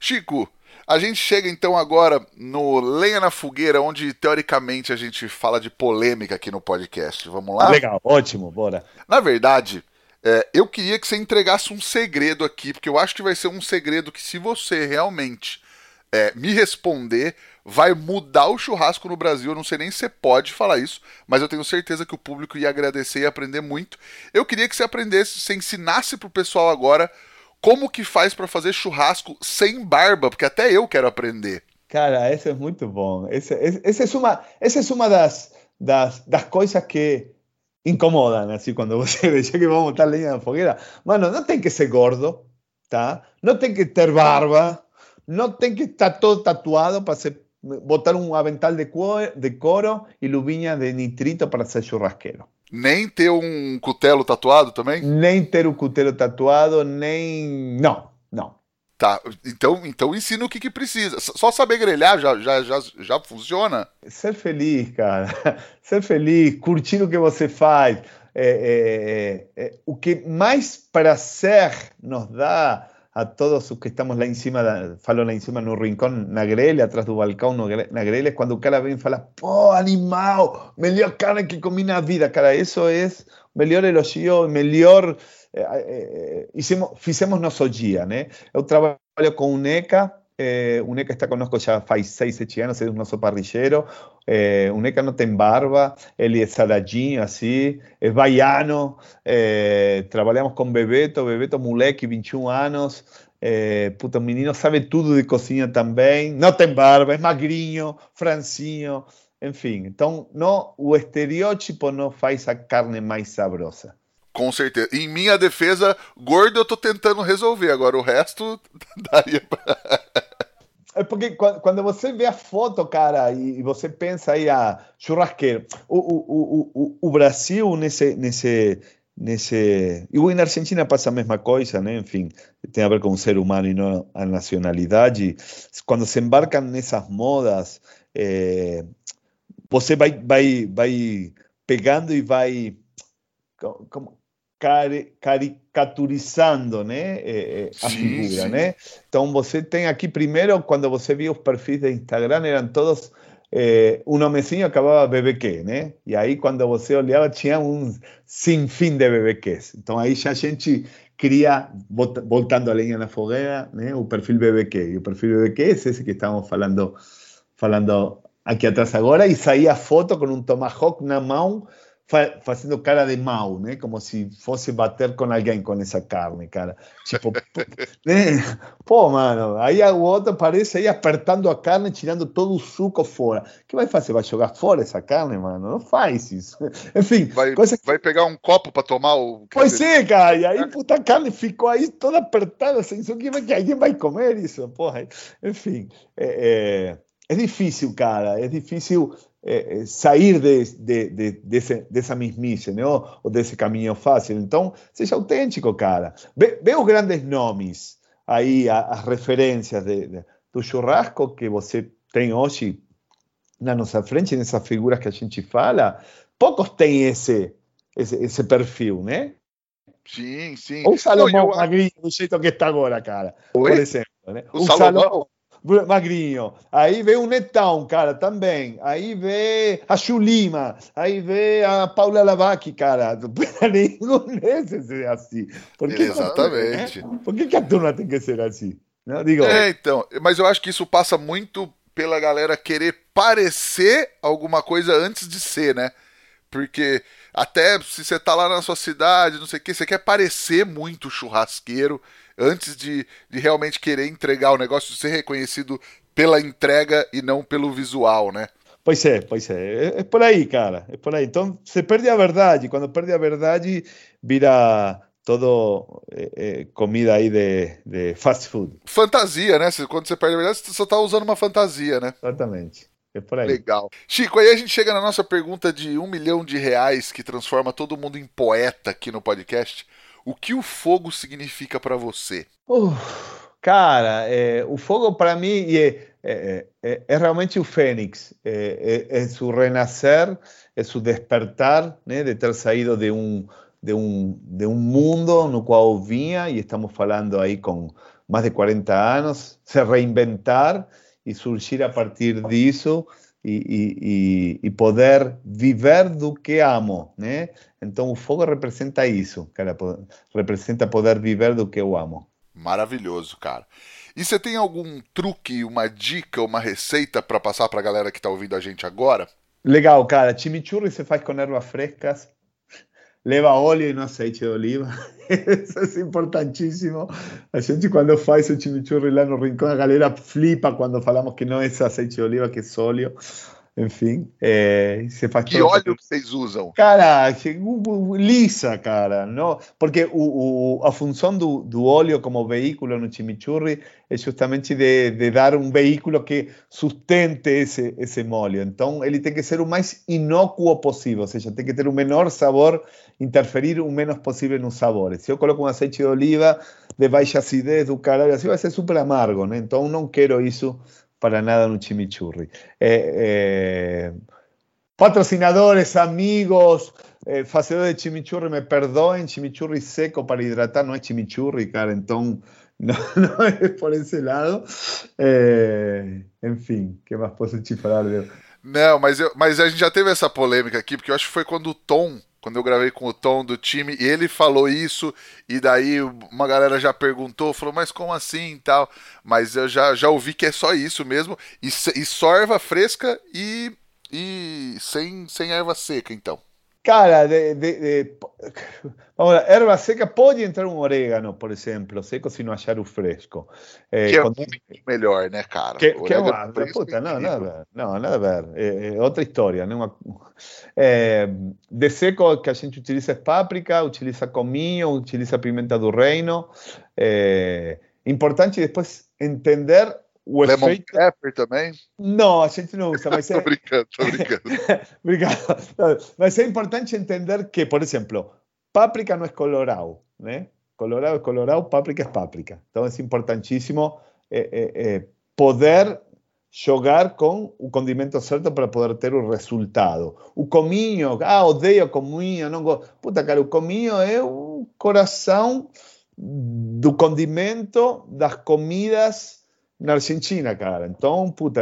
Chico, a gente chega então agora no Lenha na Fogueira, onde teoricamente a gente fala de polêmica aqui no podcast. Vamos lá? Legal, ótimo, bora. Na verdade, é, eu queria que você entregasse um segredo aqui, porque eu acho que vai ser um segredo que, se você realmente é, me responder, vai mudar o churrasco no Brasil. Eu não sei nem se você pode falar isso, mas eu tenho certeza que o público ia agradecer e aprender muito. Eu queria que você aprendesse, você ensinasse pro pessoal agora como que faz para fazer churrasco sem barba? Porque até eu quero aprender. Cara, esse é muito bom. Esse, esse, esse é uma, essa é uma das, das, das coisas que incomodam, assim, quando você [laughs] deixa que vamos botar lenha na fogueira. Mano, não tem que ser gordo, tá? Não tem que ter barba, não tem que estar todo tatuado para ser, botar um avental de, cor, de couro e luvinha de nitrito para ser churrasqueiro. Nem ter um cutelo tatuado também? Nem ter o um cutelo tatuado, nem. Não, não. Tá, então, então ensina o que, que precisa. Só saber grelhar já, já, já, já funciona? Ser feliz, cara. [laughs] Ser feliz, curtir o que você faz. É, é, é, o que mais prazer nos dá a todos os que estamos lá em cima, da, falo lá em cima no rincão, na grelha, atrás do balcão, no, na grelha, quando o cara vem e fala, pô, animal, melhor carne que comi na vida, cara, isso é melhor elogio, melhor, eh, eh, hicimos, fizemos nosso dia, né? Eu trabalho com o NECA, eh, o NECA está conosco já faz seis, sete anos, é o nosso parrilleiro. Eh, o NECA não tem barba, ele é saladinho assim, é baiano. Eh, trabalhamos com Bebeto, Bebeto moleque, 21 anos. Eh, puta, o menino sabe tudo de cozinha também. Não tem barba, é magrinho, francinho, enfim. Então, não, o estereótipo não faz a carne mais saborosa. Com certeza. Em minha defesa, gordo eu tô tentando resolver. Agora o resto [laughs] daria pra... É porque quando você vê a foto, cara, e você pensa aí a ah, churrasqueiro, o, o, o, o Brasil nesse, nesse, nesse. E na Argentina passa a mesma coisa, né? Enfim, tem a ver com o ser humano e não a nacionalidade. Quando se embarcam nessas modas, é, você vai, vai, vai pegando e vai. Como, caricaturizando né, a sim, figura. Sim. Né? Então você tem aqui primeiro, quando você viu os perfis de Instagram, eram todos eh, um nomezinho acabava BBQ, né? E aí quando você olhava tinha um sem fim de BBQs. Então aí já a gente cria, voltando a lenha na fogueira, né, o perfil BBQ. E o perfil BBQ é esse que estamos falando, falando aqui atrás agora, e saía foto com um tomahawk na mão, fazendo cara de mal, né? Como se fosse bater com alguém com essa carne, cara. Tipo, [laughs] né? Pô, mano, aí o outro aparece aí apertando a carne, tirando todo o suco fora. O que vai fazer? Vai jogar fora essa carne, mano? Não faz isso. [laughs] Enfim. Vai, coisa... vai pegar um copo para tomar o. Pois é, cara. E aí, puta, a carne ficou aí toda apertada, sem isso que, que alguém vai comer isso, porra. Enfim, é, é, é difícil, cara. É difícil é, é, sair de, de, de, desse, dessa mesmice, né? ou, ou, desse caminho fácil. Então, seja autêntico, cara. Vê, vê os grandes nomes aí, as referências do churrasco que você tem hoje na nossa frente, nessas figuras que a gente fala, poucos têm esse, esse, esse perfil, né? Sim, sim. O Salomão eu... Magrinho, do jeito que está agora, cara. Oi? Por exemplo. Né? O, o Salomão, Salomão magrinho. Aí vê o Netão, cara, também. Aí vê a Chulima. Aí vê a Paula Lavacchi, cara. Nenhum desses é assim. Por que Exatamente. Por que, que a turma tem que ser assim? Não, é, então. Mas eu acho que isso passa muito pela galera querer parecer alguma coisa antes de ser, né? Porque até se você tá lá na sua cidade, não sei o que, você quer parecer muito churrasqueiro antes de, de realmente querer entregar o negócio, de ser reconhecido pela entrega e não pelo visual, né? Pois é, pois é. É, é por aí, cara. É por aí. Então, você perde a verdade. Quando perde a verdade, vira todo é, é, comida aí de, de fast food. Fantasia, né? Quando você perde a verdade, você só está usando uma fantasia, né? Exatamente. É por aí. Legal. Chico, aí a gente chega na nossa pergunta de um milhão de reais que transforma todo mundo em poeta aqui no podcast. O que o fogo significa para você? Uh, cara, é, o fogo para mim é, é, é, é, realmente o fênix. É, é, é renascer, é seu despertar, né, de ter saído de um, de um, de um mundo no qual vinha, e estamos falando aí com mais de 40 anos, se reinventar e surgir a partir disso e, e, e, poder viver do que amo, né? Então o fogo representa isso, cara, representa poder viver do que eu amo. Maravilhoso, cara. E você tem algum truque, uma dica, uma receita para passar para a galera que está ouvindo a gente agora? Legal, cara. Chimichurri você faz com ervas frescas, leva óleo e não azeite de oliva. [laughs] Isso é importantíssimo. A gente, quando faz o chimichurri lá no rincão, a galera flipa quando falamos que não é azeite de oliva, que é óleo. Enfim, é, você faz Que óleo que vocês usam? Cara, lisa, cara. Não? Porque o, o, a função do, do óleo como veículo no chimichurri é justamente de, de, dar um veículo que sustente esse, esse molho. Então, ele tem que ser o mais inócuo possível, ou seja, tem que ter o menor sabor, interferir o menos possível nos sabores. Se eu coloco um azeite de oliva de baixa acidez do caralho, assim vai ser super amargo, né? Então, não quero isso para nada no chimichurri. Eh, eh, patrocinadores, amigos, eh, de chimichurri, me perdoen, chimichurri seco para hidratar no es chimichurri, cara, entonces [laughs] no, no es por ese lado. Eh, en fin, ¿qué más te falar? Não, mas, eu, mas a gente já teve essa polêmica aqui, porque eu acho que foi quando o Tom quando eu gravei com o Tom do time, e ele falou isso, e daí uma galera já perguntou, falou, mas como assim e tal? Mas eu já, já ouvi que é só isso mesmo, e, e só erva fresca e, e sem, sem erva seca, então. Cara, de, de, de, vamos lá, erva seca pode entrar um orégano, por exemplo, seco se não achar o fresco. É, que é quando... muito melhor, né, cara? Que, que é uma, puta, não, nada, não, nada a ver. É, é outra história. Né? Uma, é, de seco que a gente utiliza é páprica, utiliza cominho, utiliza pimenta do reino. É, importante depois entender o Lemon efeito... pepper também? Não, a gente não usa, mas [laughs] é... brincando, brincando. [laughs] Obrigado. Mas é importante entender que, por exemplo, páprica não é colorau, né? Colorau é colorau, páprica é páprica. Então é importantíssimo é, é, é poder jogar com o condimento certo para poder ter o resultado. O cominho, ah, odeio cominho, não gosto. Puta, cara, o cominho é o coração do condimento das comidas na Argentina, cara. Então, puta,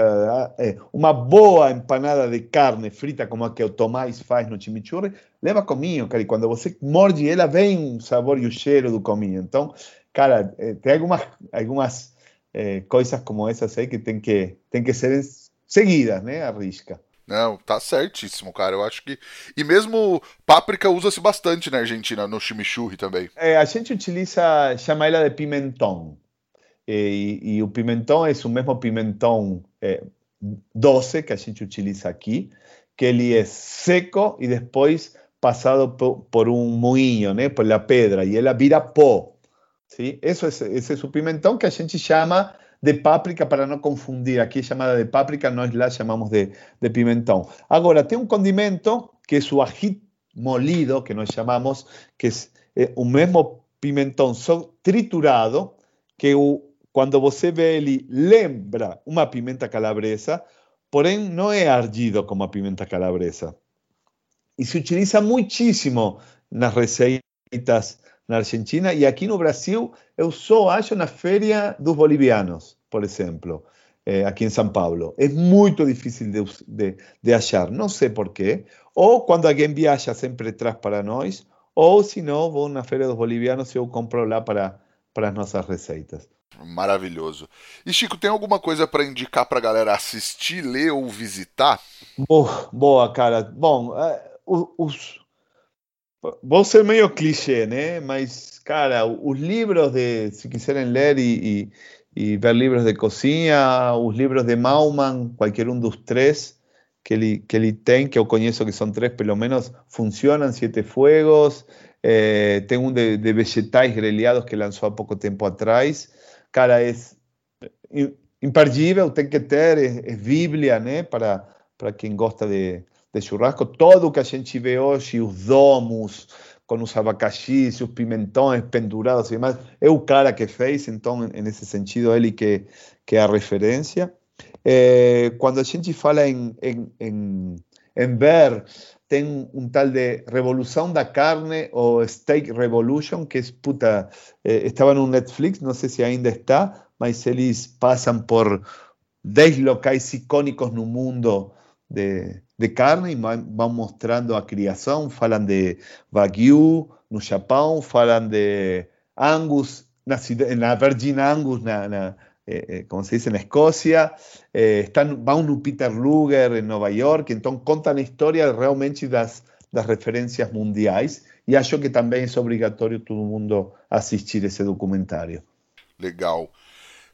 é, uma boa empanada de carne frita como a que o Tomás faz no chimichurri, leva cominho, cara. E quando você morde ela, vem o sabor e o cheiro do cominho. Então, cara, é, tem algumas, algumas é, coisas como essas aí que tem que, tem que ser seguidas, né, a risca. Não, tá certíssimo, cara. Eu acho que. E mesmo páprica usa-se bastante na Argentina, no chimichurri também. É, a gente utiliza, chama ela de pimentão. E, e, o pimentão é o mesmo pimentão é, doce que a gente utiliza aqui, que ele é seco e depois passado por, por um por la pedra, e ela vira pó. ¿sí? Eso es, esse é o que a gente chama de páprica para não confundir. Aqui é chamada de páprica, nós lá chamamos de, de pimentão. Agora, tem um condimento que é o ají molido, que nós chamamos, que é, é o mesmo pimentão triturado, que o, quando você vê ele lembra uma pimenta calabresa, porém não é ardido como a pimenta calabresa. E se utiliza muitíssimo nas receitas na Argentina e aqui no Brasil eu só acho na Feira dos Bolivianos, por exemplo, eh, aqui em São Paulo. É muito difícil de, de, de achar, não sei porquê. Ou quando alguém viaja, sempre traz para nós, ou se não, vou na Feira dos Bolivianos e eu compro lá para, para as nossas receitas. Maravilhoso. E Chico, tem alguma coisa para indicar para a galera assistir, ler ou visitar? Boa, boa cara. Bom, uh, os, Vou ser meio clichê, né? Mas, cara, os livros de, se quiserem ler e, e, e, ver livros de cozinha, os livros de Mauman, qualquer um dos três que ele, que ele tem, que eu conheço que são três, pelo menos, funcionam, Sete Fuegos, eh, tem um de, de, vegetais grelhados que lançou há pouco tempo atrás. Cara, é imperdível, tem que ter, é, é Bíblia, né? Para, para quem gosta de, de churrasco, todo o que a gente vê hoje, os domos, com os abacaxis, os pimentões pendurados e demais, é o cara que fez, então, nesse sentido, ele que, que é a referência. É, quando a gente fala em, em, em, em ver, tem um tal de Revolução da Carne ou Steak Revolution, que é, puta, é, estava no Netflix, não sei se ainda está, mas eles por 10 locais icônicos no mundo de, de carne e vão mostrando a criação, falam de Wagyu no Japão, falam de Angus, na, na Virgin Angus, na eh, eh, como se dice, na Escócia, eh, estão, vão no Peter Luger, em Nova York, contam a história realmente das, das referências mundiais e acho que também é obrigatório todo mundo assistir esse documentário. Legal.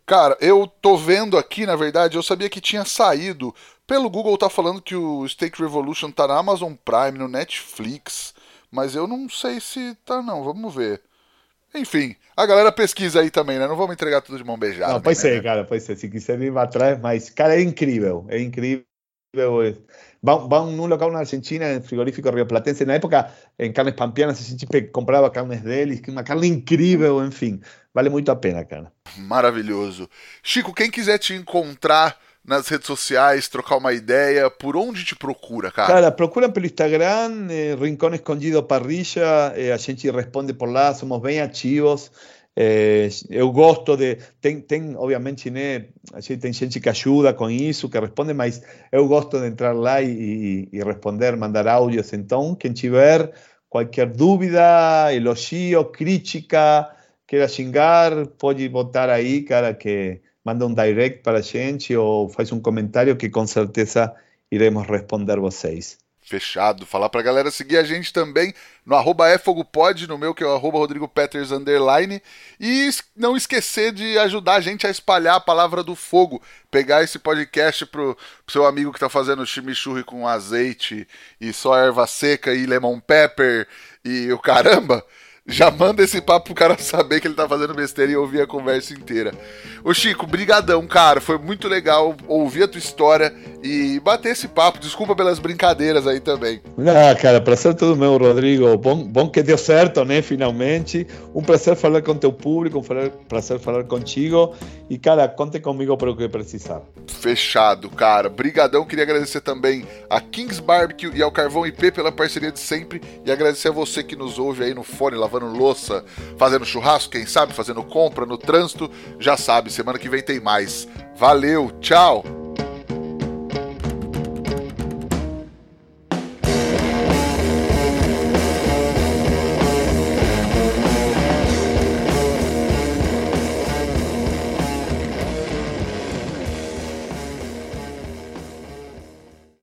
Cara, eu tô vendo aqui, na verdade, eu sabia que tinha saído. Pelo Google tá falando que o Steak Revolution tá na Amazon Prime, no Netflix. Mas eu não sei se tá não, vamos ver. Enfim, a galera pesquisa aí também, né? Não vamos entregar tudo de mão beijada. Não, pode né? ser, cara, pode ser. Se quiser vir atrás, mas, cara, é incrível. É incrível. Vão, vão num local na Argentina, em frigorífico Rio Platense. Na época, em carnes pampianas, a gente comprava carnes deles, uma carne incrível, enfim. Vale muito a pena, cara. Maravilhoso. Chico, quem quiser te encontrar nas redes sociais, trocar uma ideia, por onde te procura, cara? Cara, procura pelo Instagram, eh, Rincón Escondido Parrilla, eh, a gente responde por lá, somos bem ativos. Eh, eu gosto de. Tem, tem, obviamente, né? A gente tem gente que ajuda com isso, que responde, mas eu gosto de entrar lá e, e responder, mandar áudios. Então, quem tiver qualquer dúvida, elogio, crítica, queira xingar, pode botar aí, cara, que manda um direct para a gente ou faz um comentário que com certeza iremos responder vocês. Fechado. Falar pra galera seguir a gente também no arroba efogopod, no meu que é o arroba underline. E não esquecer de ajudar a gente a espalhar a palavra do fogo. Pegar esse podcast pro, pro seu amigo que tá fazendo chimichurri com azeite e só erva seca e lemon pepper e o caramba já manda esse papo pro cara saber que ele tá fazendo besteira e ouvir a conversa inteira. Ô Chico, brigadão, cara. Foi muito legal ouvir a tua história e bater esse papo. Desculpa pelas brincadeiras aí também. Ah, cara, prazer todo meu, Rodrigo. Bom, bom que deu certo, né, finalmente. Um prazer falar com teu público, um prazer falar contigo. E, cara, conte comigo para o que precisar. Fechado, cara. Brigadão. Queria agradecer também a Kings Barbecue e ao Carvão IP pela parceria de sempre. E agradecer a você que nos ouve aí no fone, lavando lavando louça, fazendo churrasco, quem sabe, fazendo compra no trânsito, já sabe, semana que vem tem mais. Valeu, tchau!